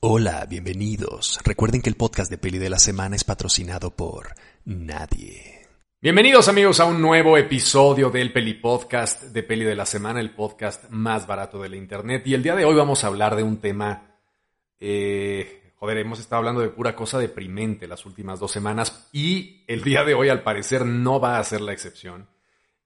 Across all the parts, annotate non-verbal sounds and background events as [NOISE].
Hola, bienvenidos. Recuerden que el podcast de Peli de la Semana es patrocinado por nadie. Bienvenidos amigos a un nuevo episodio del Peli Podcast de Peli de la Semana, el podcast más barato de la internet. Y el día de hoy vamos a hablar de un tema, eh, joder, hemos estado hablando de pura cosa deprimente las últimas dos semanas y el día de hoy al parecer no va a ser la excepción.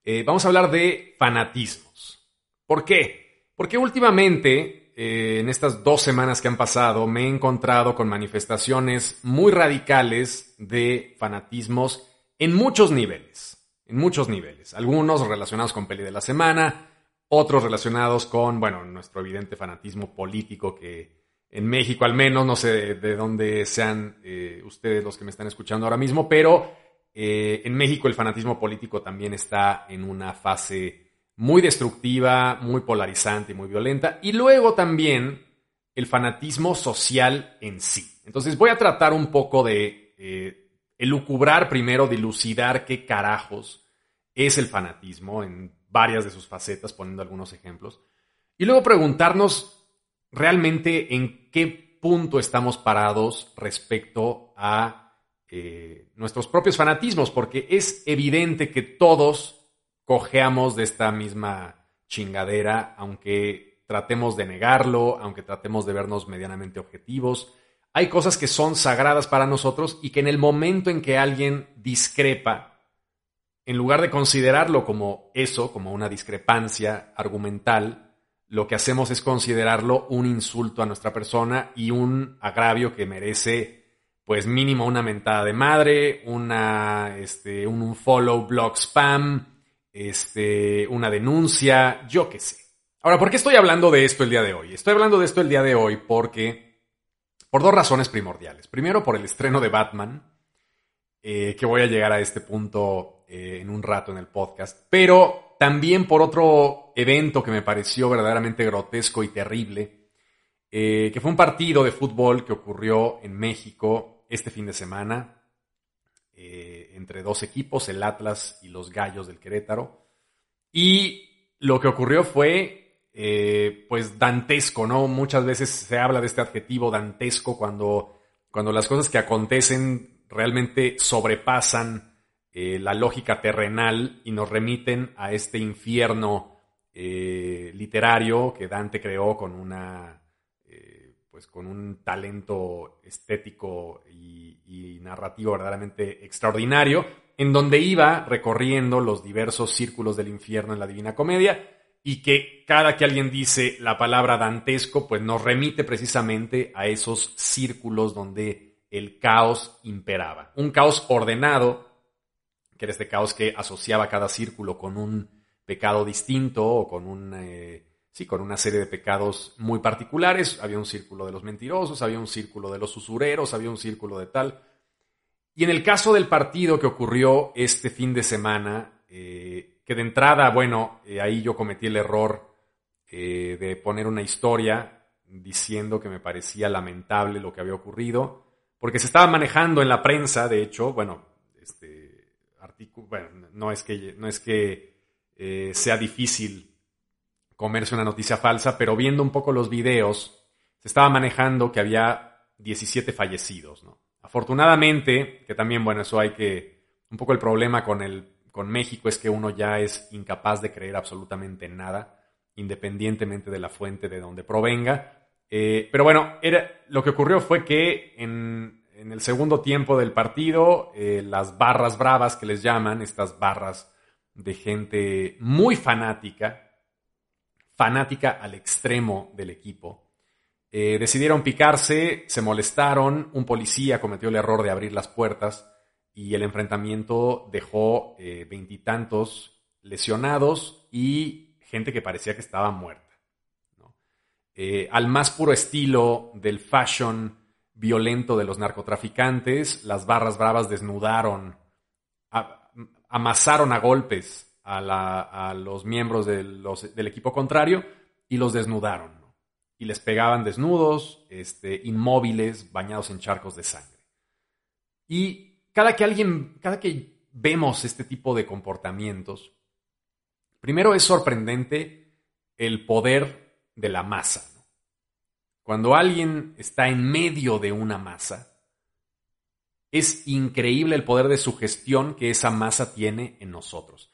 Eh, vamos a hablar de fanatismos. ¿Por qué? Porque últimamente eh, en estas dos semanas que han pasado, me he encontrado con manifestaciones muy radicales de fanatismos en muchos niveles. En muchos niveles. Algunos relacionados con Peli de la Semana, otros relacionados con, bueno, nuestro evidente fanatismo político que en México al menos, no sé de, dónde sean eh, ustedes los que me están escuchando ahora mismo, pero eh, en México el fanatismo político también está en una fase muy destructiva, muy polarizante y muy violenta. Y luego también el fanatismo social en sí. Entonces voy a tratar un poco de eh, elucubrar primero, dilucidar qué carajos es el fanatismo en varias de sus facetas, poniendo algunos ejemplos. Y luego preguntarnos realmente en qué punto estamos parados respecto a eh, nuestros propios fanatismos, porque es evidente que todos cojeamos de esta misma chingadera, aunque tratemos de negarlo, aunque tratemos de vernos medianamente objetivos. Hay cosas que son sagradas para nosotros y que en el momento en que alguien discrepa, en lugar de considerarlo como eso, como una discrepancia argumental, lo que hacemos es considerarlo un insulto a nuestra persona y un agravio que merece, pues mínimo una mentada de madre, una, este, un follow blog spam, este, una denuncia, yo qué sé. Ahora, ¿por qué estoy hablando de esto el día de hoy? Estoy hablando de esto el día de hoy porque, por dos razones primordiales. Primero, por el estreno de Batman, eh, que voy a llegar a este punto eh, en un rato en el podcast, pero también por otro evento que me pareció verdaderamente grotesco y terrible, eh, que fue un partido de fútbol que ocurrió en México este fin de semana entre dos equipos, el Atlas y los Gallos del Querétaro. Y lo que ocurrió fue, eh, pues, dantesco, ¿no? Muchas veces se habla de este adjetivo dantesco cuando, cuando las cosas que acontecen realmente sobrepasan eh, la lógica terrenal y nos remiten a este infierno eh, literario que Dante creó con una pues con un talento estético y, narrativo verdaderamente extraordinario, en donde iba recorriendo los diversos círculos del infierno en la Divina Comedia y que cada que alguien dice la palabra dantesco, pues nos remite precisamente a esos círculos donde el caos imperaba. Un caos ordenado, que era este caos que asociaba cada círculo con un pecado distinto o con un... Eh, sí, con una serie de pecados muy particulares. Había un círculo de los mentirosos, había un círculo de los usureros, había un círculo de tal. Y en el caso del partido que ocurrió este fin de semana, eh, que de entrada, bueno, eh, ahí yo cometí el error eh, de poner una historia diciendo que me parecía lamentable lo que había ocurrido, porque se estaba manejando en la prensa, de hecho, bueno, este artículo, bueno, no es que, no es que sea difícil comerse una noticia falsa, pero viendo un poco los videos, se estaba manejando que había 17 fallecidos, ¿no? Afortunadamente, que también, bueno, eso hay que, un poco el problema con, el, con México es que uno ya es incapaz de creer absolutamente en nada, independientemente de la fuente de donde provenga. Eh, pero bueno, era, lo que ocurrió fue que en, el segundo tiempo del partido, eh, las barras bravas que les llaman, estas barras de gente muy fanática, fanática al extremo del equipo. Eh, decidieron picarse, se molestaron, un policía cometió el error de abrir las puertas y el enfrentamiento dejó eh, veintitantos lesionados y gente que parecía que estaba muerta. Eh, al más puro estilo del fashion violento de los narcotraficantes, las barras bravas desnudaron, amasaron a golpes a, los miembros del equipo contrario y los desnudaron. Y les pegaban desnudos, este, inmóviles, bañados en charcos de sangre. Y cada que alguien, cada que vemos este tipo de comportamientos, primero es sorprendente el poder de la masa. cuando alguien está en medio de una masa, es increíble el poder de sugestión que esa masa tiene en nosotros.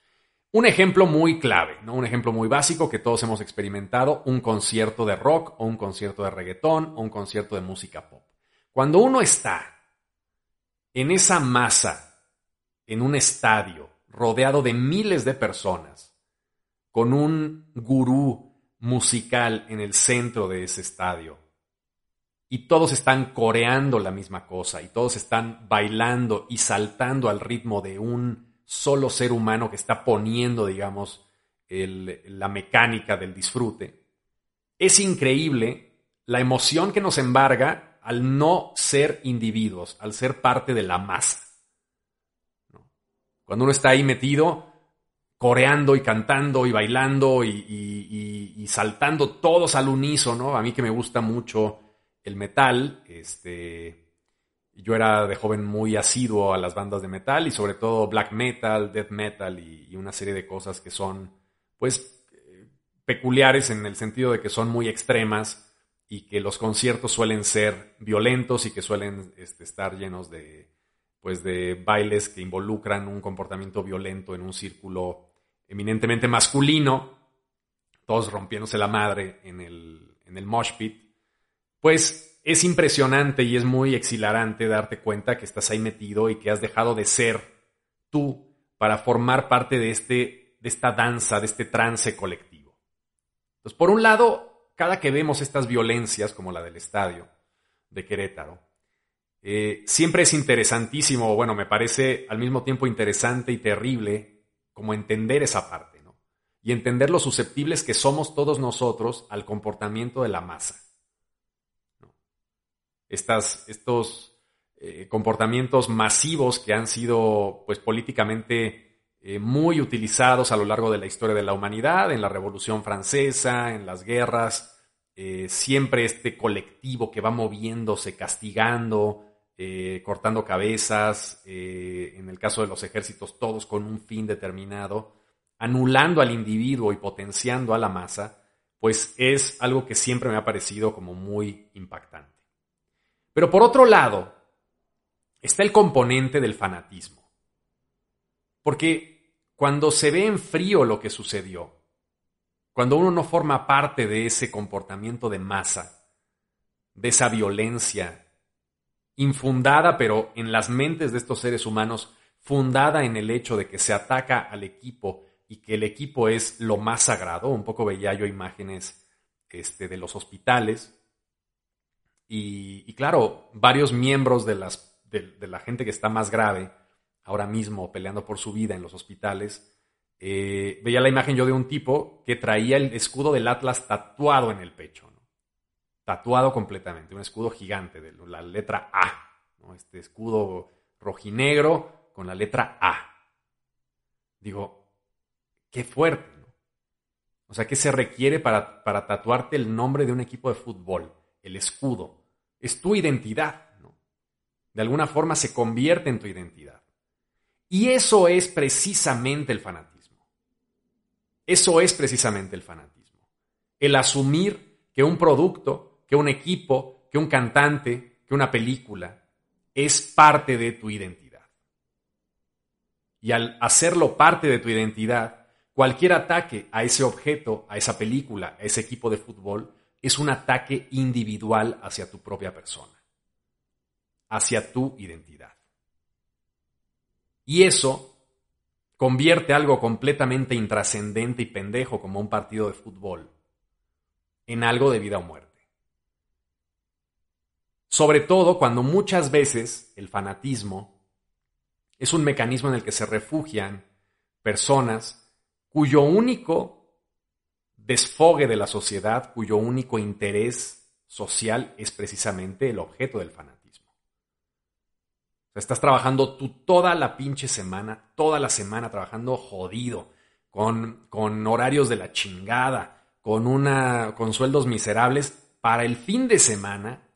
Un ejemplo muy clave, ¿no? un ejemplo muy básico que todos hemos experimentado, un concierto de rock o un concierto de reggaetón o un concierto de música pop. Cuando uno está en esa masa, en un estadio, rodeado de miles de personas, con un gurú musical en el centro de ese estadio, y todos están coreando la misma cosa, y todos están bailando y saltando al ritmo de un solo ser humano que está poniendo, digamos, la mecánica del disfrute, es increíble la emoción que nos embarga al no ser individuos, al ser parte de la masa. Cuando uno está ahí metido, coreando y cantando y bailando y, saltando todos al unísono, a mí que me gusta mucho el metal, este, yo era de joven muy asiduo a las bandas de metal y sobre todo black metal, death metal y, una serie de cosas que son, pues, peculiares en el sentido de que son muy extremas y que los conciertos suelen ser violentos y que suelen este, estar llenos de, pues de bailes que involucran un comportamiento violento en un círculo eminentemente masculino, todos rompiéndose la madre en el, en el mosh pit, pues es impresionante y es muy exhilarante darte cuenta que estás ahí metido y que has dejado de ser tú para formar parte de, este, de esta danza, de este trance colectivo. Entonces, por un lado, cada que vemos estas violencias, como la del estadio de Querétaro, eh, siempre es interesantísimo, bueno, me parece al mismo tiempo interesante y terrible como entender esa parte, ¿no? Y entender lo susceptibles que somos todos nosotros al comportamiento de la masa. Estos eh, comportamientos masivos que han sido, pues, políticamente eh, muy utilizados a lo largo de la historia de la humanidad, en la Revolución Francesa, en las guerras, siempre este colectivo que va moviéndose, castigando, eh, cortando cabezas, eh, en el caso de los ejércitos, todos con un fin determinado, anulando al individuo y potenciando a la masa, pues es algo que siempre me ha parecido como muy impactante. Pero por otro lado, está el componente del fanatismo. Porque cuando se ve en frío lo que sucedió, cuando uno no forma parte de ese comportamiento de masa, de esa violencia infundada, pero en las mentes de estos seres humanos, fundada en el hecho de que se ataca al equipo y que el equipo es lo más sagrado. Un poco veía yo imágenes este, de los hospitales. Y, claro, varios miembros de, la gente que está más grave, ahora mismo peleando por su vida en los hospitales, eh, veía la imagen yo de un tipo que traía el escudo del Atlas tatuado en el pecho tatuado completamente, un escudo gigante de la letra A, este escudo rojinegro con la letra A. Digo, qué fuerte, ¿no? O sea, ¿qué se requiere para tatuarte el nombre de un equipo de fútbol? El escudo. Es tu identidad, ¿no? De alguna forma se convierte en tu identidad. Y eso es precisamente el fanatismo. Eso es precisamente el fanatismo. El asumir que un producto que un equipo, que un cantante, que una película es parte de tu identidad. Y al hacerlo parte de tu identidad, cualquier ataque a ese objeto, a esa película, a ese equipo de fútbol, es un ataque individual hacia tu propia persona, hacia tu identidad. Y eso convierte algo completamente intrascendente y pendejo como un partido de fútbol en algo de vida o muerte. Sobre todo cuando muchas veces el fanatismo es un mecanismo en el que se refugian personas cuyo único desfogue de la sociedad, cuyo único interés social es precisamente el objeto del fanatismo. estás trabajando tú toda la pinche semana, toda la semana trabajando jodido, con, con horarios de la chingada, con, una, con sueldos miserables, para el fin de semana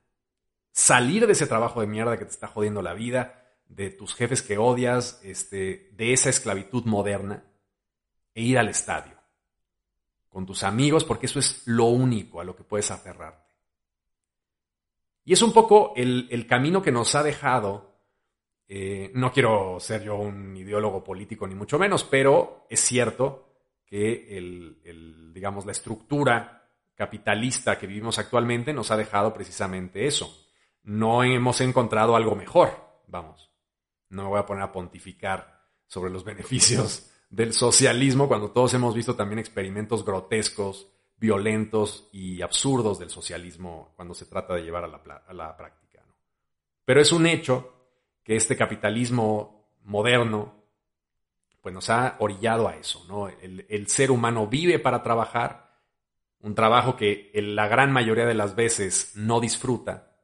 salir de ese trabajo de mierda que te está jodiendo la vida, de tus jefes que odias, este, de esa esclavitud moderna, e ir al estadio con tus amigos, porque eso es lo único a lo que puedes aferrarte. Y es un poco el, camino que nos ha dejado, eh, no quiero ser yo un ideólogo político ni mucho menos, pero es cierto que el, digamos, la estructura capitalista que vivimos actualmente nos ha dejado precisamente eso. No hemos encontrado algo mejor, vamos. No me voy a poner a pontificar sobre los [LAUGHS] beneficios del socialismo cuando todos hemos visto también experimentos grotescos, violentos y absurdos del socialismo cuando se trata de llevar a la, práctica. Pero es un hecho que este capitalismo moderno pues nos ha orillado a eso, ¿no? El, ser humano vive para trabajar, un trabajo que la gran mayoría de las veces no disfruta,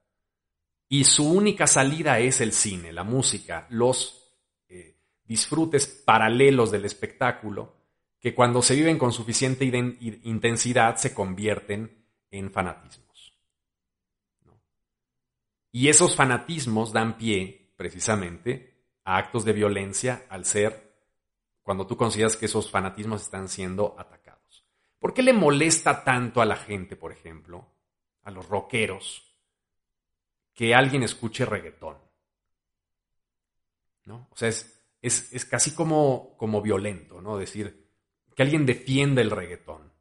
y su única salida es el cine, la música, los disfrutes paralelos del espectáculo, que cuando se viven con suficiente intensidad se convierten en fanatismos. Y esos fanatismos dan pie, precisamente, a actos de violencia al ser cuando tú consideras que esos fanatismos están siendo atacados. ¿Por qué le molesta tanto a la gente, por ejemplo, a los rockeros, que alguien escuche reggaetón? ¿No? O sea, es, es, casi como, como violento, ¿no? Decir, que alguien defienda el reggaetón.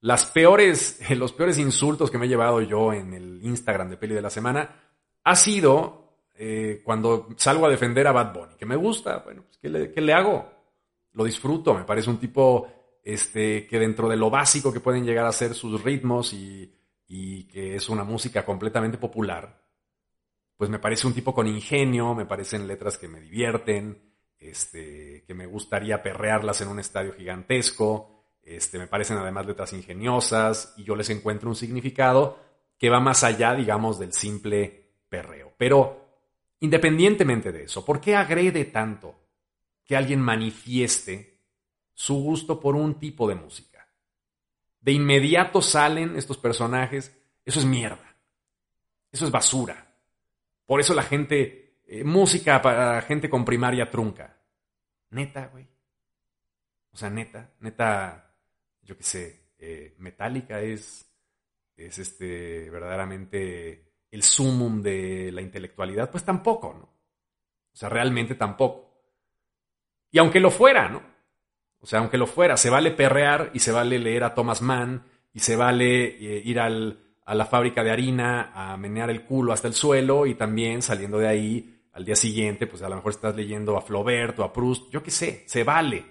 Las peores, [LAUGHS] los peores insultos que me he llevado yo en el Instagram de Peli de la Semana ha sido eh, cuando salgo a defender a Bad Bunny, que me gusta, bueno, pues ¿qué le, qué le hago? lo disfruto, me parece un tipo este, que dentro de lo básico que pueden llegar a ser sus ritmos y, que es una música completamente popular, pues me parece un tipo con ingenio, me parecen letras que me divierten, este, que me gustaría perrearlas en un estadio gigantesco, este, me parecen además letras ingeniosas y yo les encuentro un significado que va más allá, digamos, del simple perreo. Pero, independientemente de eso, ¿por qué agrede tanto que alguien manifieste su gusto por un tipo de música. De inmediato salen estos personajes, eso es mierda, eso es basura. Por eso la gente, eh, música para gente con primaria trunca. Neta, güey. O sea, neta, neta, yo qué sé, eh, Metallica es, es este, verdaderamente el sumum de la intelectualidad, pues tampoco, ¿no? O sea, realmente tampoco. Y aunque lo fuera, ¿no? O sea, aunque lo fuera, se vale perrear y se vale leer a Thomas Mann y se vale eh, ir al, a la fábrica de harina a menear el culo hasta el suelo y también saliendo de ahí al día siguiente, pues a lo mejor estás leyendo a Flaubert o a Proust, yo qué sé, se vale.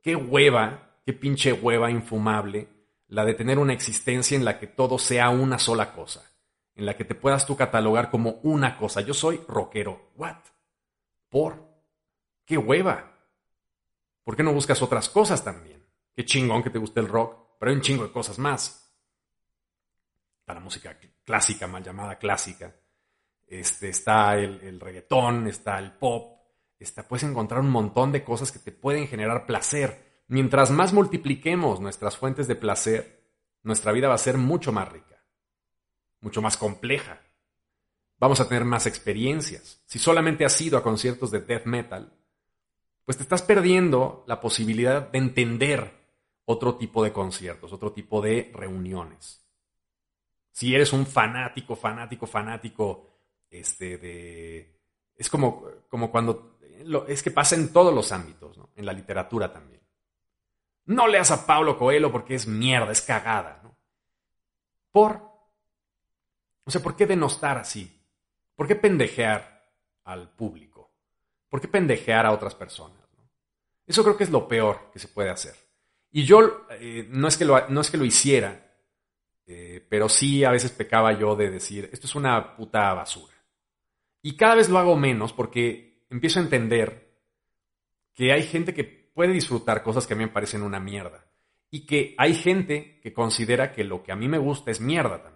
Qué hueva, qué pinche hueva infumable la de tener una existencia en la que todo sea una sola cosa, en la que te puedas tú catalogar como una cosa. Yo soy rockero. ¿What? ¿Por? ¿Qué hueva? ¿Por qué no buscas otras cosas también? Qué chingón que te guste el rock, pero hay un chingo de cosas más. La música clásica, mal llamada clásica. Este, está el, reggaetón, está el pop. Está, puedes encontrar un montón de cosas que te pueden generar placer. Mientras más multipliquemos nuestras fuentes de placer, nuestra vida va a ser mucho más rica, mucho más compleja. Vamos a tener más experiencias. Si solamente has ido a conciertos de death metal, pues te estás perdiendo la posibilidad de entender otro tipo de conciertos, otro tipo de reuniones. Si eres un fanático, fanático, fanático, este, de... Es como, como cuando... es que pasa en todos los ámbitos, ¿no? En la literatura también. No leas a Pablo Coelho porque es mierda, es cagada, ¿no? ¿Por? O sea, ¿por qué denostar así? ¿Por qué pendejear al público? ¿Por qué pendejear a otras personas? Eso creo que es lo peor que se puede hacer. Y yo eh, no, es que no es que lo hiciera, eh, pero sí a veces pecaba yo de decir, esto es una puta basura. Y cada vez lo hago menos porque empiezo a entender que hay gente que puede disfrutar cosas que a mí me parecen una mierda. Y que hay gente que considera que lo que a mí me gusta es mierda también.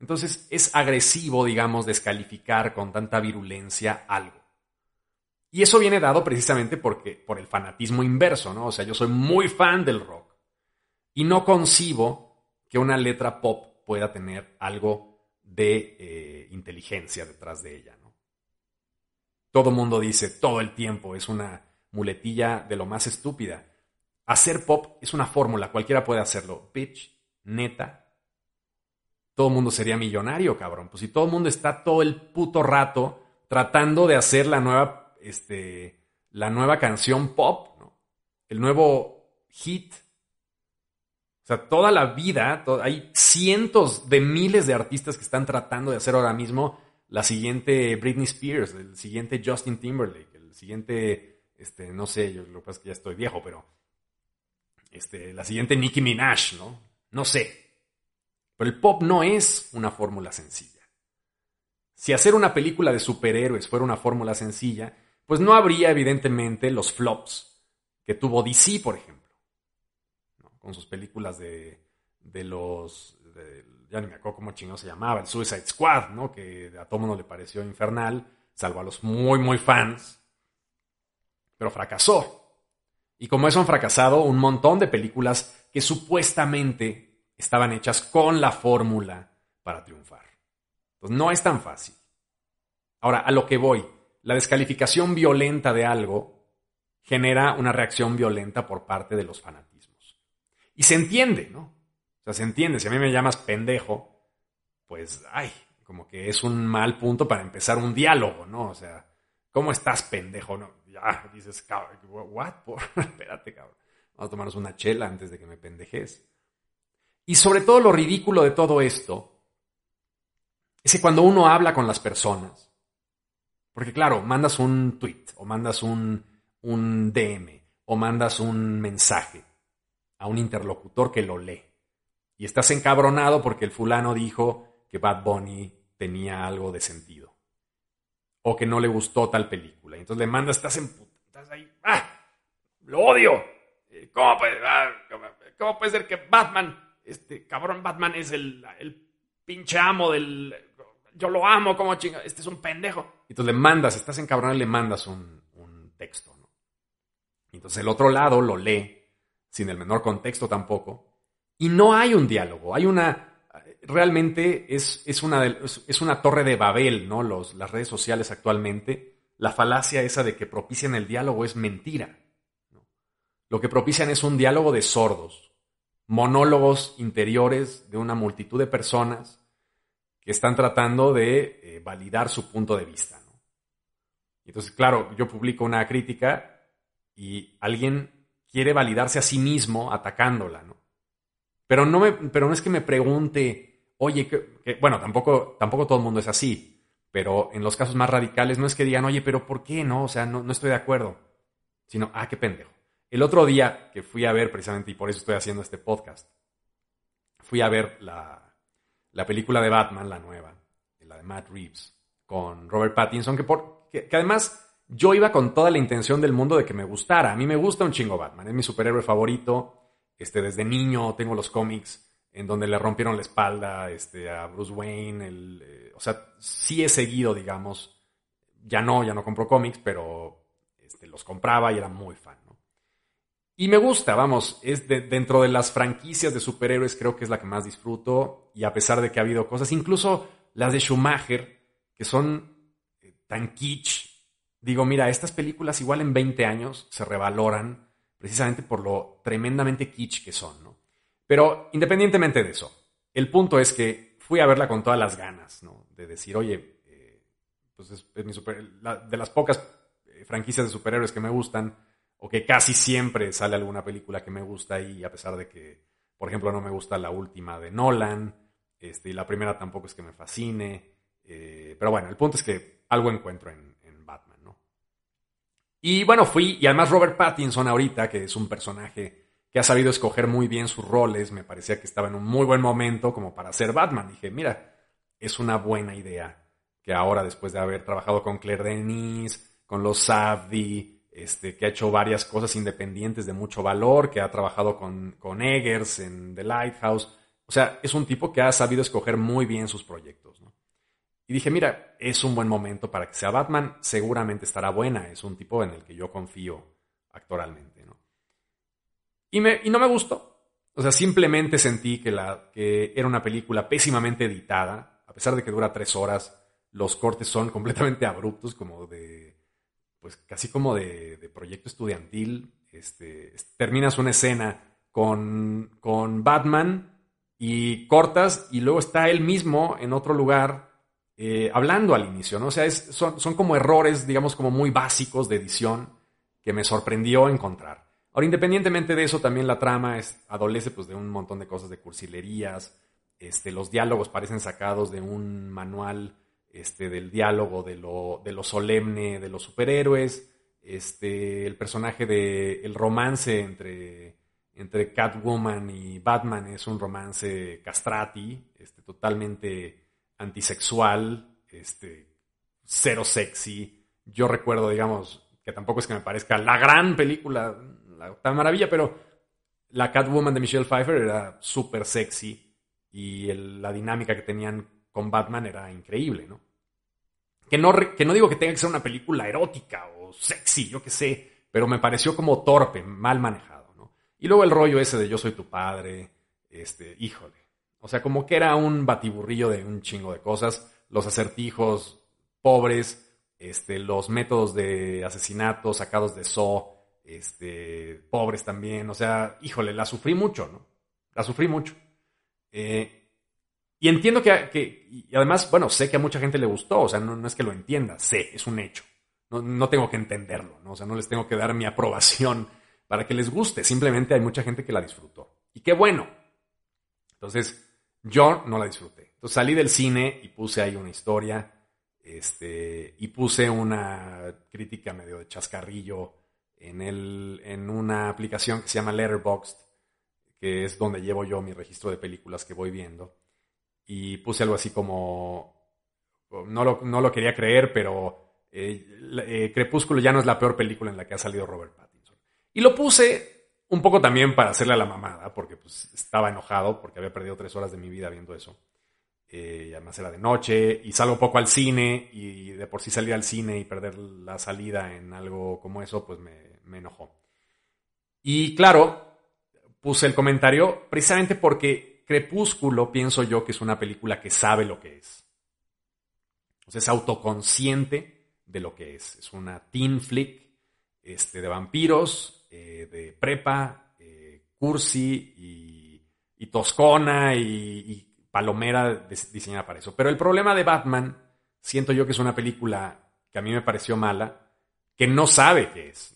Entonces es agresivo, digamos, descalificar con tanta virulencia algo. Y eso viene dado precisamente porque, por el fanatismo inverso, ¿no? O sea, yo soy muy fan del rock y no concibo que una letra pop pueda tener algo de eh, inteligencia detrás de ella, ¿no? Todo mundo dice todo el tiempo, es una muletilla de lo más estúpida. Hacer pop es una fórmula, cualquiera puede hacerlo. Bitch, neta, todo el mundo sería millonario, cabrón. Pues si todo el mundo está todo el puto rato tratando de hacer la nueva, este, la nueva canción pop, ¿no? El nuevo hit. O sea, toda la vida, hay cientos de miles de artistas que están tratando de hacer ahora mismo la siguiente Britney Spears, el siguiente Justin Timberlake, el siguiente, este, no sé, yo lo que pasa es que ya estoy viejo, pero este, la siguiente Nicki Minaj, ¿no? No sé. Pero el pop no es una fórmula sencilla. Si hacer una película de superhéroes fuera una fórmula sencilla, pues no habría evidentemente los flops que tuvo DC, por ejemplo, con sus películas de, de los... ya ni me acuerdo cómo chingado se llamaba, el Suicide Squad, ¿no? que a todo mundo le pareció infernal, salvo a los muy, muy fans, pero fracasó. Y como eso han fracasado un montón de películas que supuestamente estaban hechas con la fórmula para triunfar. Entonces, no es tan fácil. Ahora, a lo que voy, la descalificación violenta de algo genera una reacción violenta por parte de los fanatismos. Y se entiende, ¿no? O sea, se entiende. Si a mí me llamas pendejo, pues, ay, como que es un mal punto para empezar un diálogo, ¿no? O sea, ¿cómo estás, pendejo? No, ya, dices, ¿what? [LAUGHS] Espérate, cabrón. Vamos a tomarnos una chela antes de que me pendejes. Y sobre todo lo ridículo de todo esto es que cuando uno habla con las personas, porque claro, mandas un tweet o mandas un, un DM o mandas un mensaje a un interlocutor que lo lee y estás encabronado porque el fulano dijo que Bad Bunny tenía algo de sentido o que no le gustó tal película. Y entonces le mandas, estás en estás ahí, ¡ah! ¡Lo odio! ¿Cómo puede, ah, ¿Cómo puede ser que Batman este cabrón Batman es el, el pinche amo del... Yo lo amo, como chinga, este es un pendejo. Y entonces le mandas, estás encabronado y le mandas un, un texto, ¿no? Entonces el otro lado lo lee, sin el menor contexto tampoco, y no hay un diálogo, hay una... Realmente es, es, una, es una torre de Babel, ¿no? Los, las redes sociales actualmente, la falacia esa de que propician el diálogo es mentira. Lo que propician es un diálogo de sordos, monólogos interiores de una multitud de personas que están tratando de eh, validar su punto de vista. Entonces, claro, yo publico una crítica y alguien quiere validarse a sí mismo atacándola, ¿no? Pero no, me, pero no es que me pregunte, oye, que, bueno, tampoco, tampoco todo el mundo es así, pero en los casos más radicales no es que digan, oye, pero ¿por qué no? O sea, no, no estoy de acuerdo, sino, ah, qué pendejo. El otro día que fui a ver, precisamente, y por eso estoy haciendo este podcast, fui a ver la, película de Batman, la nueva, la de Matt Reeves, con Robert Pattinson, que, por, que, además yo iba con toda la intención del mundo de que me gustara. A mí me gusta un chingo Batman, es mi superhéroe favorito. Este, desde niño tengo los cómics en donde le rompieron la espalda este, a Bruce Wayne. Eh, o sea, sí he seguido, digamos. Ya no, ya no compro cómics, pero este, los compraba y era muy fan. Y me gusta, vamos, es dentro de las franquicias de superhéroes creo que es la que más disfruto y a pesar de que ha habido cosas, incluso las de Schumacher, que son eh, tan kitsch, digo, mira, estas películas igual en 20 años se revaloran precisamente por lo tremendamente kitsch que son, ¿no? Pero independientemente de eso, el punto es que fui a verla con todas las ganas, ¿no? De decir, oye, eh, pues es, mi de las pocas eh, franquicias de superhéroes que me gustan, o que casi siempre sale alguna película que me gusta y a pesar de que, por ejemplo, no me gusta la última de Nolan, este, y la primera tampoco es que me fascine, eh, pero bueno, el punto es que algo encuentro en. Y bueno, fui, y además Robert Pattinson ahorita, que es un personaje que ha sabido escoger muy bien sus roles, me parecía que estaba en un muy buen momento como para ser Batman. Dije, mira, es una buena idea que ahora, después de haber trabajado con Claire Denis, con los Savvy, este, que ha hecho varias cosas independientes de mucho valor, que ha trabajado con, con Eggers en The Lighthouse. O sea, es un tipo que ha sabido escoger muy bien sus proyectos. Y dije, mira, es un buen momento para que sea Batman, seguramente estará buena, es un tipo en el que yo confío actoralmente. ¿no? Y, me, y no me gustó. O sea, simplemente sentí que, la, que era una película pésimamente editada, a pesar de que dura tres horas, los cortes son [LAUGHS] completamente abruptos, como de pues casi como de, proyecto estudiantil. Este, terminas una escena con, con Batman y cortas y luego está él mismo en otro lugar eh, hablando al inicio, ¿no? O sea, son, son como errores, digamos, como muy básicos de edición que me sorprendió encontrar. Ahora, independientemente de eso, también la trama es, adolece pues, de un montón de cosas de cursilerías. Este, los diálogos parecen sacados de un manual este, del diálogo, de lo, de lo solemne de los superhéroes. Este, el personaje de el romance entre, entre Catwoman y Batman es un romance castrati, este, totalmente antisexual, este, cero sexy. Yo recuerdo, digamos, que tampoco es que me parezca la gran película, la octava maravilla, pero la Catwoman de Michelle Pfeiffer era súper sexy y la dinámica que tenían con Batman era increíble, ¿no? Que, ¿no? que no digo que tenga que ser una película erótica o sexy, yo qué sé, pero me pareció como torpe, mal manejado, ¿no? Y luego el rollo ese de yo soy tu padre, este, híjole, o sea, como que era un batiburrillo de un chingo de cosas. Los acertijos pobres, este, los métodos de asesinato sacados de So, este, pobres también. O sea, híjole, la sufrí mucho, ¿no? La sufrí mucho. Eh, y entiendo que, y además, bueno, sé que a mucha gente le gustó, o sea, no, es que lo entienda, sé, es un hecho. No, no, tengo que entenderlo, ¿no? O sea, no les tengo que dar mi aprobación para que les guste, simplemente hay mucha gente que la disfrutó. Y qué bueno. Entonces, yo no la disfruté. Entonces salí del cine y puse ahí una historia, este, y puse una crítica medio de chascarrillo en, el, en una aplicación que se llama Letterboxd, que es donde llevo yo mi registro de películas que voy viendo. Y puse algo así como, no lo, no lo quería creer, pero eh, eh, Crepúsculo ya no es la peor película en la que ha salido Robert Pattinson. Y lo puse un poco también para hacerle a la mamada, porque pues estaba enojado porque había perdido tres horas de mi vida viendo eso. Eh, además era de noche y salgo poco al cine y de por sí salir al cine y perder la salida en algo como eso, pues me, me enojó. Y claro, puse el comentario precisamente porque Crepúsculo pienso yo que es una película que sabe lo que es. O sea, es autoconsciente de lo que es. Es una teen flick este, de vampiros eh, de prepa, eh, cursi y, toscona y, palomera diseñada para eso. Pero el problema de Batman, siento yo que es una película que a mí me pareció mala, que no sabe qué es,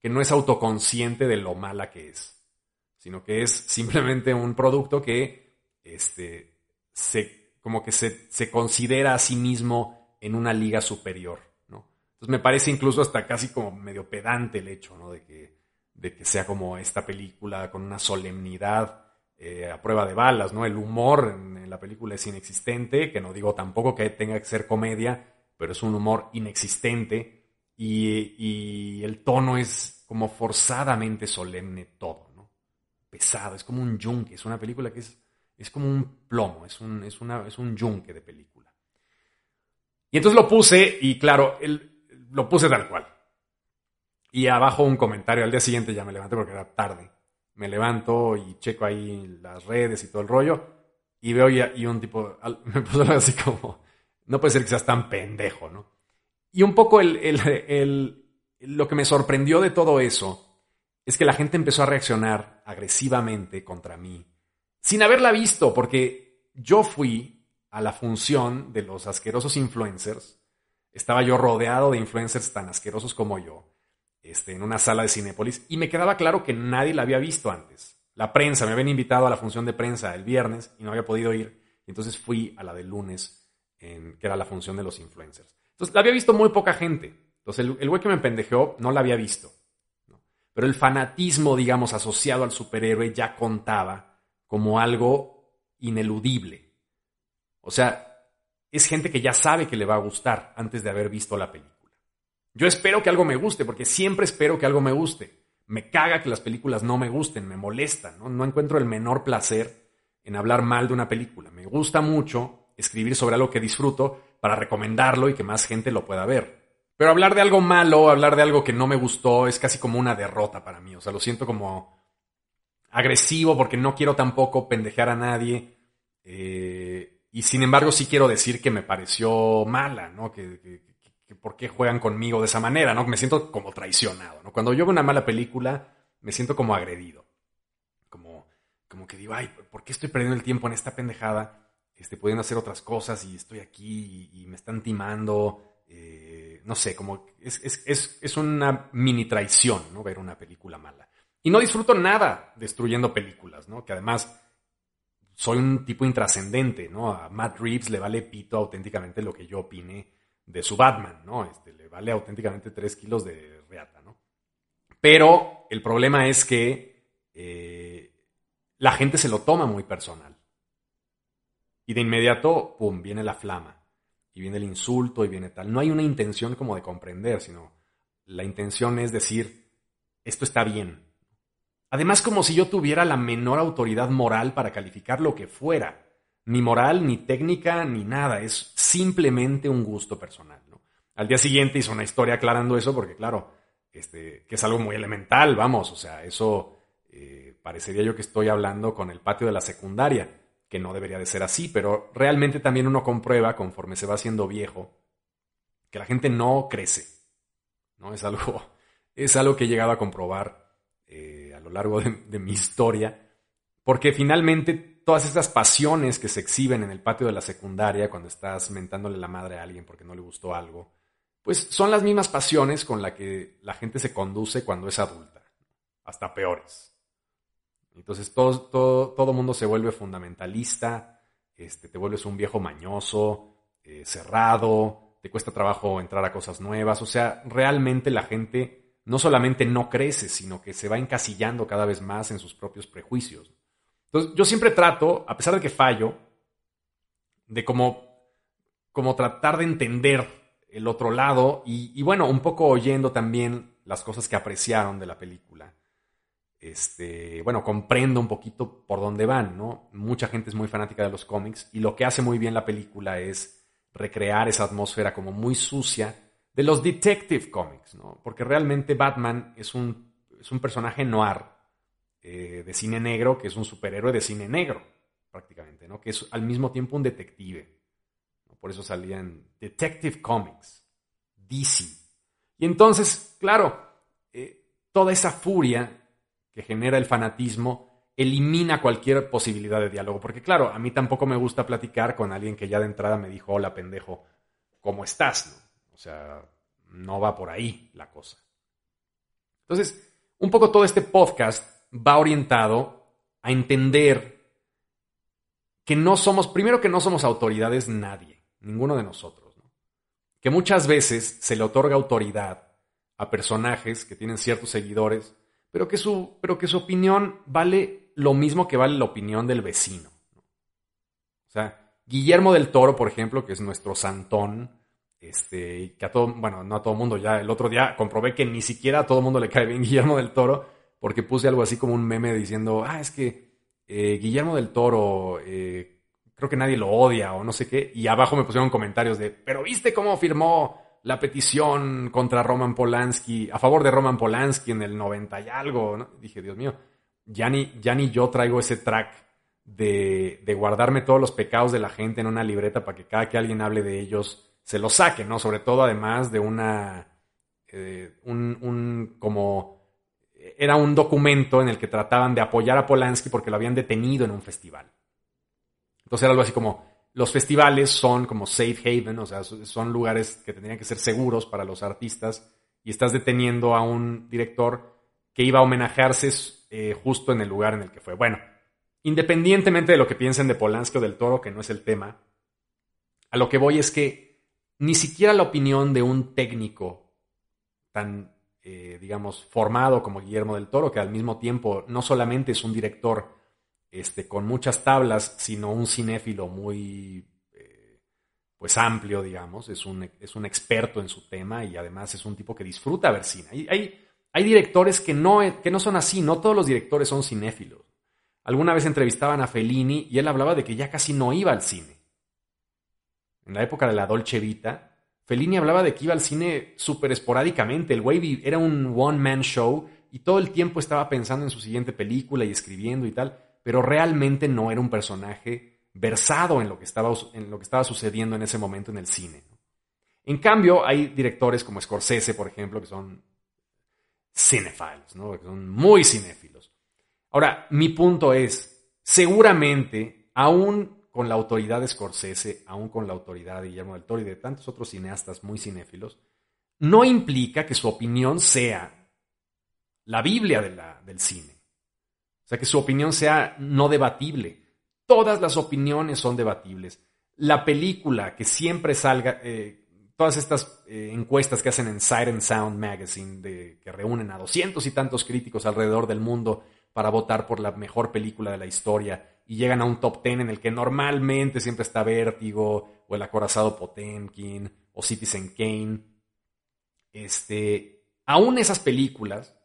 que no es autoconsciente de lo mala que es, sino que es simplemente un producto que este, se, como que se, se considera a sí mismo en una liga superior. Entonces me parece incluso hasta casi como medio pedante el hecho ¿no? de que de que sea como esta película con una solemnidad eh, a prueba de balas, ¿no? El humor en, la película es inexistente, que no digo tampoco que tenga que ser comedia, pero es un humor inexistente y, el tono es como forzadamente solemne todo, ¿no? Pesado, es como un yunque, es una película que es, es como un plomo, es un, es, una, es un yunque de película. Y entonces lo puse y claro, lo puse tal cual. Y abajo un comentario. Al día siguiente ya me levanté porque era tarde. Me levanto y checo ahí las redes y todo el rollo. Y veo y, un tipo [LAUGHS] me puso así como, no puede ser que seas tan pendejo, ¿no? Y un poco el, el, lo que me sorprendió de todo eso es que la gente empezó a reaccionar agresivamente contra mí, sin haberla visto, porque yo fui a la función de los asquerosos influencers, estaba yo rodeado de influencers tan asquerosos como yo, este, en una sala de Cinépolis y me quedaba claro que nadie la había visto antes. La prensa, me habían invitado a la función de prensa el viernes y no había podido ir. entonces fui a la del lunes, en, que era la función de los influencers. Entonces la había visto muy poca gente. Entonces el, güey que me pendejeó no la había visto. Pero el fanatismo, digamos, asociado al superhéroe ya contaba como algo ineludible. O sea, es gente que ya sabe que le va a gustar antes de haber visto la película. Yo espero que algo me guste, porque siempre espero que algo me guste. Me caga que las películas no me gusten, me molestan, ¿no? No encuentro el menor placer en hablar mal de una película. Me gusta mucho escribir sobre algo que disfruto para recomendarlo y que más gente lo pueda ver. Pero hablar de algo malo, hablar de algo que no me gustó, es casi como una derrota para mí. O sea, lo siento como agresivo porque no quiero tampoco pendejear a nadie. Eh, y sin embargo sí quiero decir que me pareció mala, ¿no? que por qué juegan conmigo de esa manera, ¿no? Me siento como traicionado, ¿no? Cuando yo veo una mala película, me siento como agredido. Como, como que digo, ay, ¿por qué estoy perdiendo el tiempo en esta pendejada? Este, pueden hacer otras cosas y estoy aquí y, me están timando. Eh, no sé, como es, es, es, una mini traición, ¿no? Ver una película mala. Y no disfruto nada destruyendo películas, ¿no? Que además soy un tipo intrascendente, ¿no? A Matt Reeves le vale pito auténticamente lo que yo opine de su Batman, ¿no? Este, le vale auténticamente tres kilos de reata, ¿no? Pero el problema es que eh, la gente se lo toma muy personal. Y de inmediato, pum, viene la flama. Y viene el insulto y viene tal. No hay una intención como de comprender, sino la intención es decir, esto está bien. Además, como si yo tuviera la menor autoridad moral para calificar lo que fuera. Ni moral, ni técnica, ni nada. Es simplemente un gusto personal. ¿no? Al día siguiente hizo una historia aclarando eso, porque claro, este, que es algo muy elemental, vamos, o sea, eso eh, parecería yo que estoy hablando con el patio de la secundaria, que no debería de ser así, pero realmente también uno comprueba conforme se va haciendo viejo que la gente no crece, ¿no? Es algo, [LAUGHS] es algo que he llegado a comprobar eh, a lo largo de mi historia, porque finalmente todas estas pasiones que se exhiben en el patio de la secundaria cuando estás mentándole la madre a alguien porque no le gustó algo, pues son las mismas pasiones con las que la gente se conduce cuando es adulta, hasta peores. Entonces todo, todo, todo mundo se vuelve fundamentalista, este, te vuelves un viejo mañoso, eh, cerrado, te cuesta trabajo entrar a cosas nuevas, o sea, realmente la gente no solamente no crece, sino que se va encasillando cada vez más en sus propios prejuicios. Entonces, yo siempre trato, a pesar de que fallo, de como, como tratar de entender el otro lado y, bueno, un poco oyendo también las cosas que apreciaron de la película. Este, bueno, comprendo un poquito por dónde van, ¿no? Mucha gente es muy fanática de los cómics y lo que hace muy bien la película es recrear esa atmósfera como muy sucia de los detective comics, ¿no? Porque realmente Batman es un, es un personaje noir eh, de cine negro, que es un superhéroe de cine negro, prácticamente, ¿no? Que es al mismo tiempo un detective. Por eso salía en Detective Comics, DC. Y entonces, claro, eh, toda esa furia que genera el fanatismo elimina cualquier posibilidad de diálogo. Porque claro, a mí tampoco me gusta platicar con alguien que ya de entrada me dijo, hola pendejo, ¿cómo estás? O sea, no va por ahí la cosa. Entonces, un poco todo este podcast va orientado a entender que no somos, primero que no somos autoridades nadie, ninguno de nosotros. Que muchas veces se le otorga autoridad a personajes que tienen ciertos seguidores, pero que su, pero que su opinión vale lo mismo que vale la opinión del vecino. O sea, Guillermo del Toro, por ejemplo, que es nuestro santón, este, que a todo, bueno, no a todo mundo, ya el otro día comprobé que ni siquiera a todo mundo le cae bien Guillermo del Toro, porque puse algo así como un meme diciendo, ah, es que eh, Guillermo del Toro, eh, creo que nadie lo odia o no sé qué, y abajo me pusieron comentarios de, pero viste cómo firmó la petición contra Roman Polanski, a favor de Roman Polanski en el 90 y algo. Dije, Dios mío, ya ni, ya ni yo traigo ese track de, de, guardarme todos los pecados de la gente en una libreta para que cada que alguien hable de ellos se los saque, ¿no? Sobre todo además de una, eh, un, un como era un documento en el que trataban de apoyar a Polanski porque lo habían detenido en un festival. Entonces era algo así como, los festivales son como safe haven, o sea, son lugares que tendrían que ser seguros para los artistas y estás deteniendo a un director que iba a homenajearse eh, justo en el lugar en el que fue. Bueno, independientemente de lo que piensen de Polanski o del Toro, que no es el tema, a lo que voy es que ni siquiera la opinión de un técnico tan eh, digamos, formado como Guillermo del Toro, que al mismo tiempo no solamente es un director este, con muchas tablas, sino un cinéfilo muy eh, pues amplio, digamos, es un, es un experto en su tema y además es un tipo que disfruta ver cine. Hay, hay, hay directores que no, que no son así, no todos los directores son cinéfilos. Alguna vez entrevistaban a Fellini y él hablaba de que ya casi no iba al cine. En la época de la Dolce Vita, Fellini hablaba de que iba al cine súper esporádicamente. El güey era un one-man show y todo el tiempo estaba pensando en su siguiente película y escribiendo y tal, pero realmente no era un personaje versado en lo que estaba, en lo que estaba sucediendo en ese momento en el cine. En cambio, hay directores como Scorsese, por ejemplo, que son cinephiles, ¿no? que son muy cinéfilos. Ahora, mi punto es, seguramente, aún con la autoridad de aún con la autoridad de Guillermo del Toro y de tantos otros cineastas muy cinéfilos, no implica que su opinión sea la Biblia del cine. O sea, que su opinión sea no debatible. Todas las opiniones son debatibles. La película que siempre salga, eh, todas estas eh, encuestas que hacen en and Sound Magazine, que reúnen a doscientos y tantos críticos alrededor del mundo para votar por la mejor película de la historia y llegan a un top ten en el que normalmente siempre está Vértigo o El acorazado Potemkin o Citizen Kane. Este, aún esas películas,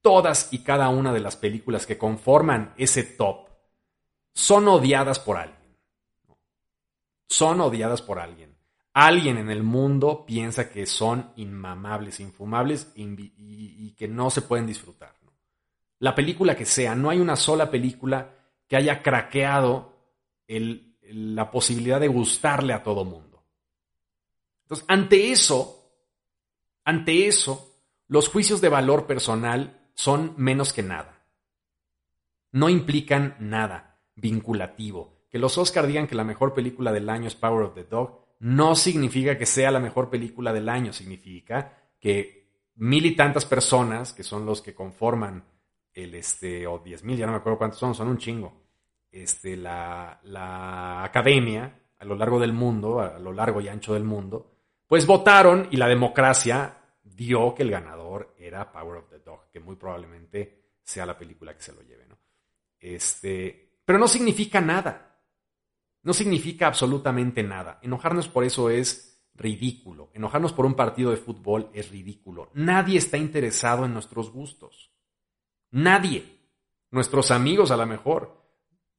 todas y cada una de las películas que conforman ese top son odiadas por alguien. Son odiadas por alguien. Alguien en el mundo piensa que son inmamables, infumables y, que no se pueden disfrutar. La película que sea, no hay una sola película que haya craqueado la posibilidad de gustarle a todo mundo. Entonces, ante eso, ante eso, los juicios de valor personal son menos que nada. No implican nada vinculativo. Que los Oscar digan que la mejor película del año es Power of the Dog no significa que sea la mejor película del año, significa que mil y tantas personas, que son los que conforman el este, o diez mil, ya no me acuerdo cuántos son, son un chingo, este, la, la academia a lo largo del mundo, a lo largo y ancho del mundo, pues votaron y la democracia dio que el ganador era Power of the Dog, que muy probablemente sea la película que se lo lleve, ¿no? Este, pero no significa nada. No significa absolutamente nada. Enojarnos por eso es ridículo. Enojarnos por un partido de fútbol es ridículo. Nadie está interesado en nuestros gustos. Nadie. Nuestros amigos a lo mejor.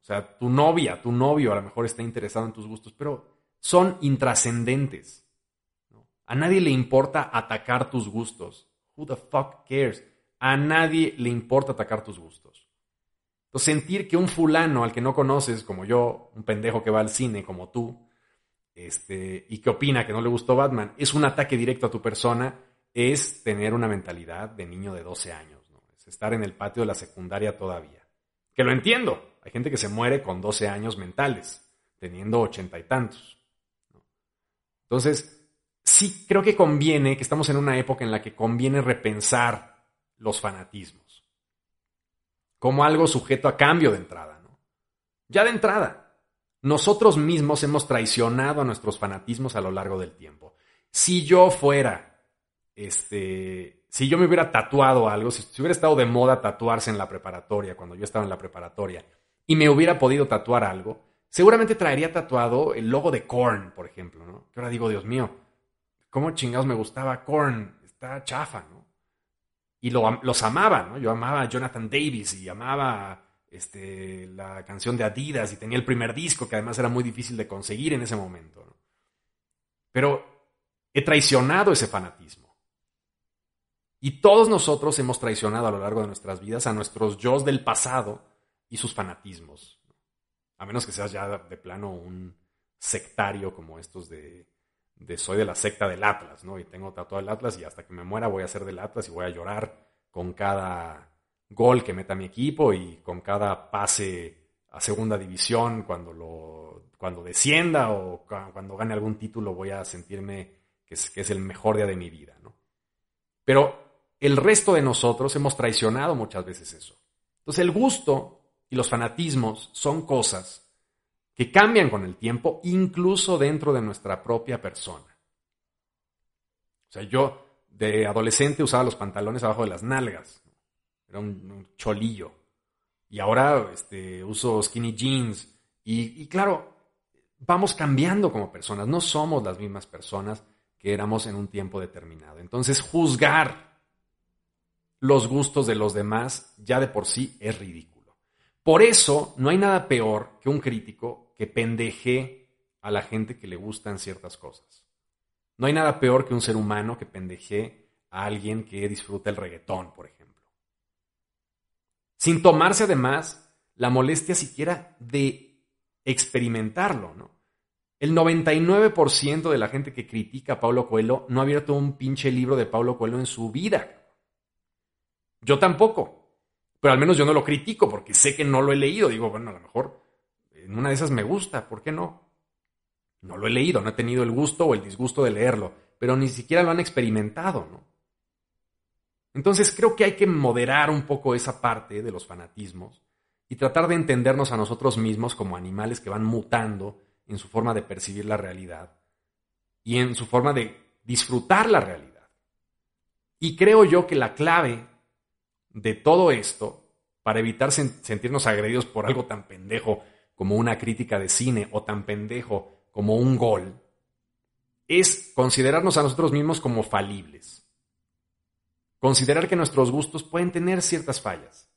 O sea, tu novia, tu novio a lo mejor está interesado en tus gustos, pero son intrascendentes. A nadie le importa atacar tus gustos. Who the fuck cares? A nadie le importa atacar tus gustos. Entonces, sentir que un fulano al que no conoces, como yo, un pendejo que va al cine como tú, este, y que opina que no le gustó Batman, es un ataque directo a tu persona, es tener una mentalidad de niño de 12 años. Es estar en el patio de la secundaria todavía. Que lo entiendo. Hay gente que se muere con 12 años mentales, teniendo ochenta y tantos. Entonces, sí creo que conviene, que estamos en una época en la que conviene repensar los fanatismos como algo sujeto a cambio de entrada, ¿no? Ya de entrada, nosotros mismos hemos traicionado a nuestros fanatismos a lo largo del tiempo. Si yo fuera, este, si yo me hubiera tatuado algo, si, si hubiera estado de moda tatuarse en la preparatoria, cuando yo estaba en la preparatoria, y me hubiera podido tatuar algo, seguramente traería tatuado el logo de Korn, por ejemplo, ¿no? Que ahora digo, Dios mío, cómo chingados me gustaba Korn, está chafa, ¿no? Y los amaba, ¿no? Yo amaba a Jonathan Davis y amaba este, la canción de Adidas y tenía el primer disco que además era muy difícil de conseguir en ese momento, ¿no? Pero he traicionado ese fanatismo. Y todos nosotros hemos traicionado a lo largo de nuestras vidas a nuestros yo del pasado y sus fanatismos. A menos que seas ya de plano un sectario como estos de de soy de la secta del Atlas, ¿no? Y tengo tatuado el Atlas y hasta que me muera voy a ser del Atlas y voy a llorar con cada gol que meta mi equipo y con cada pase a segunda división cuando lo cuando descienda o cuando gane algún título voy a sentirme que es, el mejor día de mi vida, ¿no? Pero el resto de nosotros hemos traicionado muchas veces eso. Entonces el gusto y los fanatismos son cosas que cambian con el tiempo, incluso dentro de nuestra propia persona. O sea, yo de adolescente usaba los pantalones abajo de las nalgas. Era un, cholillo. Y ahora este, uso skinny jeans. Y, y claro, vamos cambiando como personas. No somos las mismas personas que éramos en un tiempo determinado. Entonces, juzgar los gustos de los demás ya de por sí es ridículo. Por eso, no hay nada peor que un crítico que pendeje a la gente que le gustan ciertas cosas. No hay nada peor que un ser humano que pendeje a alguien que disfruta el reggaetón, por ejemplo. Sin tomarse además la molestia siquiera de experimentarlo, ¿no? El 99% de la gente que critica a Pablo Coelho no ha abierto un pinche libro de Pablo Coelho en su vida. Yo tampoco. Pero al menos yo no lo critico porque sé que no lo he leído. Digo, bueno, a lo mejor en una de esas me gusta, ¿por qué no? No lo he leído, no he tenido el gusto o el disgusto de leerlo, pero ni siquiera lo han experimentado, ¿no? Entonces creo que hay que moderar un poco esa parte de los fanatismos y tratar de entendernos a nosotros mismos como animales que van mutando en su forma de percibir la realidad y en su forma de disfrutar la realidad. Y creo yo que la clave de todo esto, para evitar sentirnos agredidos por algo tan pendejo como una crítica de cine o tan pendejo como un gol, es considerarnos a nosotros mismos como falibles. Considerar que nuestros gustos pueden tener ciertas fallas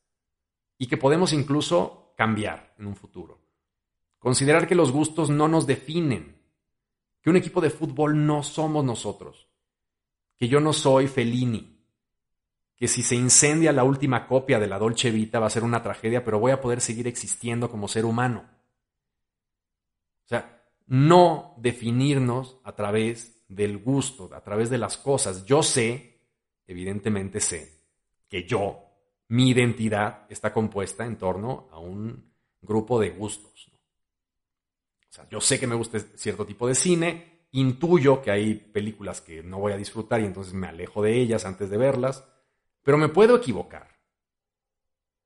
y que podemos incluso cambiar en un futuro. Considerar que los gustos no nos definen, que un equipo de fútbol no somos nosotros, que yo no soy Fellini, que si se incendia la última copia de la Dolce Vita va a ser una tragedia, pero voy a poder seguir existiendo como ser humano. O sea, no definirnos a través del gusto, a través de las cosas. Yo sé, evidentemente sé, que yo, mi identidad está compuesta en torno a un grupo de gustos. O sea, yo sé que me gusta cierto tipo de cine, intuyo que hay películas que no voy a disfrutar y entonces me alejo de ellas antes de verlas, pero me puedo equivocar.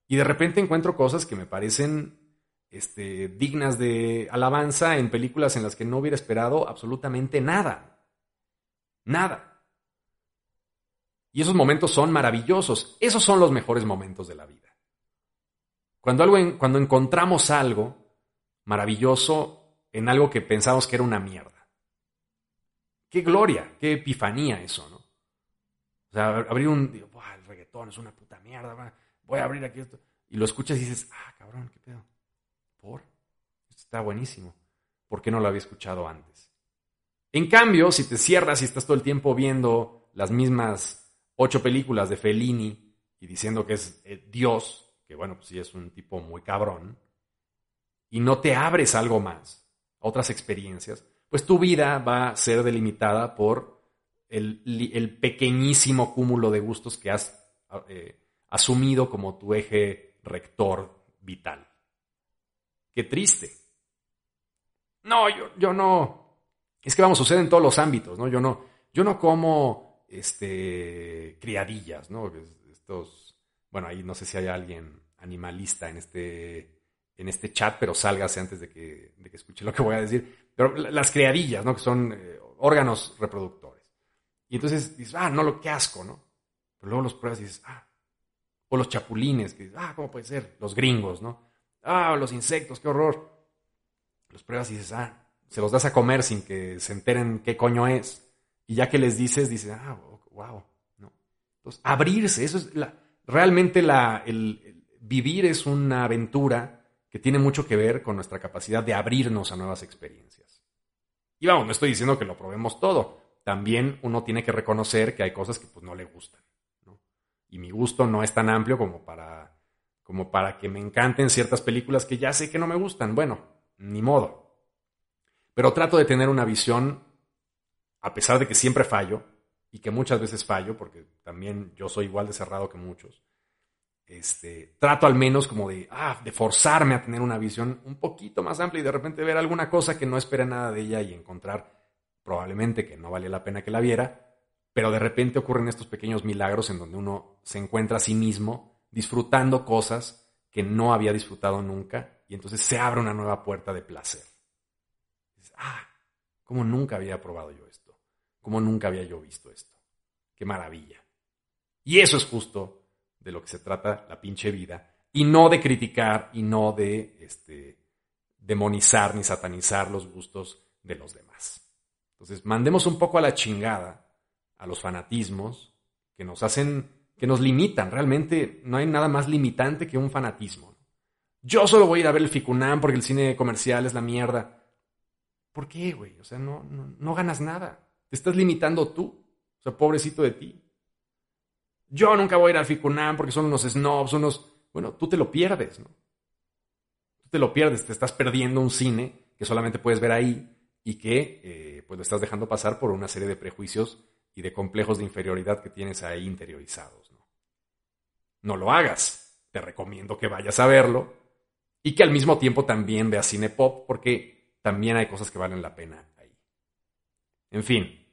Y de repente encuentro cosas que me parecen este, dignas de alabanza en películas en las que no hubiera esperado absolutamente nada. Nada. Y esos momentos son maravillosos. Esos son los mejores momentos de la vida. Cuando, algo cuando encontramos algo maravilloso en algo que pensamos que era una mierda. Qué gloria, qué epifanía eso, ¿no? O sea, abrir un... es una puta mierda. Voy a abrir aquí esto. Y lo escuchas y dices, ah, cabrón, qué pedo. ¿Por? Esto está buenísimo. ¿Por qué no lo había escuchado antes? En cambio, si te cierras y estás todo el tiempo viendo las mismas ocho películas de Fellini y diciendo que es eh, Dios, que bueno, pues sí es un tipo muy cabrón, y no te abres algo más, otras experiencias, pues tu vida va a ser delimitada por el, pequeñísimo cúmulo de gustos que has eh, asumido como tu eje rector vital. Qué triste. No, yo, yo no. Es que vamos, sucede en todos los ámbitos, ¿no? Yo no, yo no como este criadillas, ¿no? Estos, bueno, ahí no sé si hay alguien animalista en este, en este chat, pero sálgase antes de que, de que escuche lo que voy a decir. Pero las criadillas, ¿no? Que son eh, órganos reproductores. Y entonces dices, ah, no, lo que asco, ¿no? Pero luego los pruebas y dices, ah. O los chapulines, que dices, ah, ¿cómo puede ser? Los gringos, ¿no? Ah, los insectos, qué horror. Los pruebas y dices, ah, se los das a comer sin que se enteren qué coño es. Y ya que les dices, dices, ah, wow. ¿no? Entonces, abrirse, eso es la, realmente la, el, vivir es una aventura que tiene mucho que ver con nuestra capacidad de abrirnos a nuevas experiencias. Y vamos, no estoy diciendo que lo probemos todo. También uno tiene que reconocer que hay cosas que pues no le gustan. Y mi gusto no es tan amplio como para como para que me encanten ciertas películas que ya sé que no me gustan. Bueno, ni modo. Pero trato de tener una visión, a pesar de que siempre fallo, y que muchas veces fallo, porque también yo soy igual de cerrado que muchos. Este, trato al menos como de, ah, de forzarme a tener una visión un poquito más amplia y de repente ver alguna cosa que no espera nada de ella y encontrar probablemente que no valía la pena que la viera, pero de repente ocurren estos pequeños milagros en donde uno se encuentra a sí mismo disfrutando cosas que no había disfrutado nunca y entonces se abre una nueva puerta de placer. ah, como nunca había probado yo esto, como nunca había yo visto esto. Qué maravilla. Y eso es justo de lo que se trata la pinche vida y no de criticar y no de este, demonizar ni satanizar los gustos de los demás. Entonces, mandemos un poco a la chingada a los fanatismos que nos hacen que nos limitan. Realmente no hay nada más limitante que un fanatismo. Yo solo voy a ir a ver el Ficunam porque el cine comercial es la mierda. ¿Por qué, güey? O sea, no, no, ganas nada. Te estás limitando tú. O sea, pobrecito de ti. Yo nunca voy a ir al Ficunam porque son unos snobs, unos... Bueno, tú te lo pierdes, ¿no? Tú te lo pierdes, te estás perdiendo un cine que solamente puedes ver ahí y que eh, pues lo estás dejando pasar por una serie de prejuicios y de complejos de inferioridad que tienes ahí interiorizados. No, no lo hagas. te recomiendo que vayas a verlo. Y que al mismo tiempo también veas cine pop, porque también hay cosas que valen la pena ahí. En fin,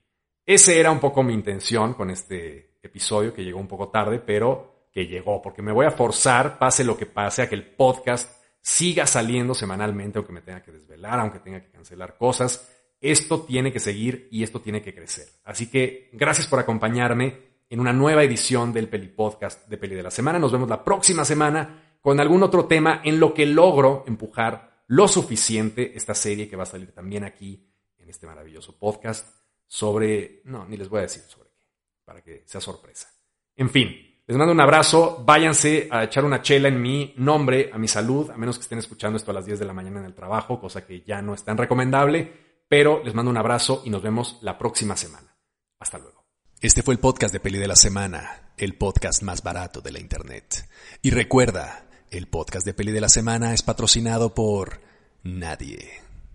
ese era un poco mi intención con este episodio que llegó un poco tarde, pero que llegó, porque me voy a forzar, pase lo que pase, a que el podcast siga saliendo semanalmente, aunque me tenga que desvelar, aunque tenga que cancelar cosas. Esto tiene que seguir y esto tiene que crecer. Así que gracias por acompañarme en una nueva edición del Peli Podcast de Peli de la Semana. Nos vemos la próxima semana con algún otro tema en lo que logro empujar lo suficiente esta serie que va a salir también aquí en este maravilloso podcast sobre... No, ni les voy a decir sobre qué, para que sea sorpresa. En fin, les mando un abrazo, váyanse a echar una chela en mi nombre, a mi salud, a menos que estén escuchando esto a las 10 de la mañana en el trabajo, cosa que ya no es tan recomendable, pero les mando un abrazo y nos vemos la próxima semana. Hasta luego. Este fue el podcast de Peli de la Semana, el podcast más barato de la Internet. Y recuerda, el podcast de Peli de la Semana es patrocinado por nadie.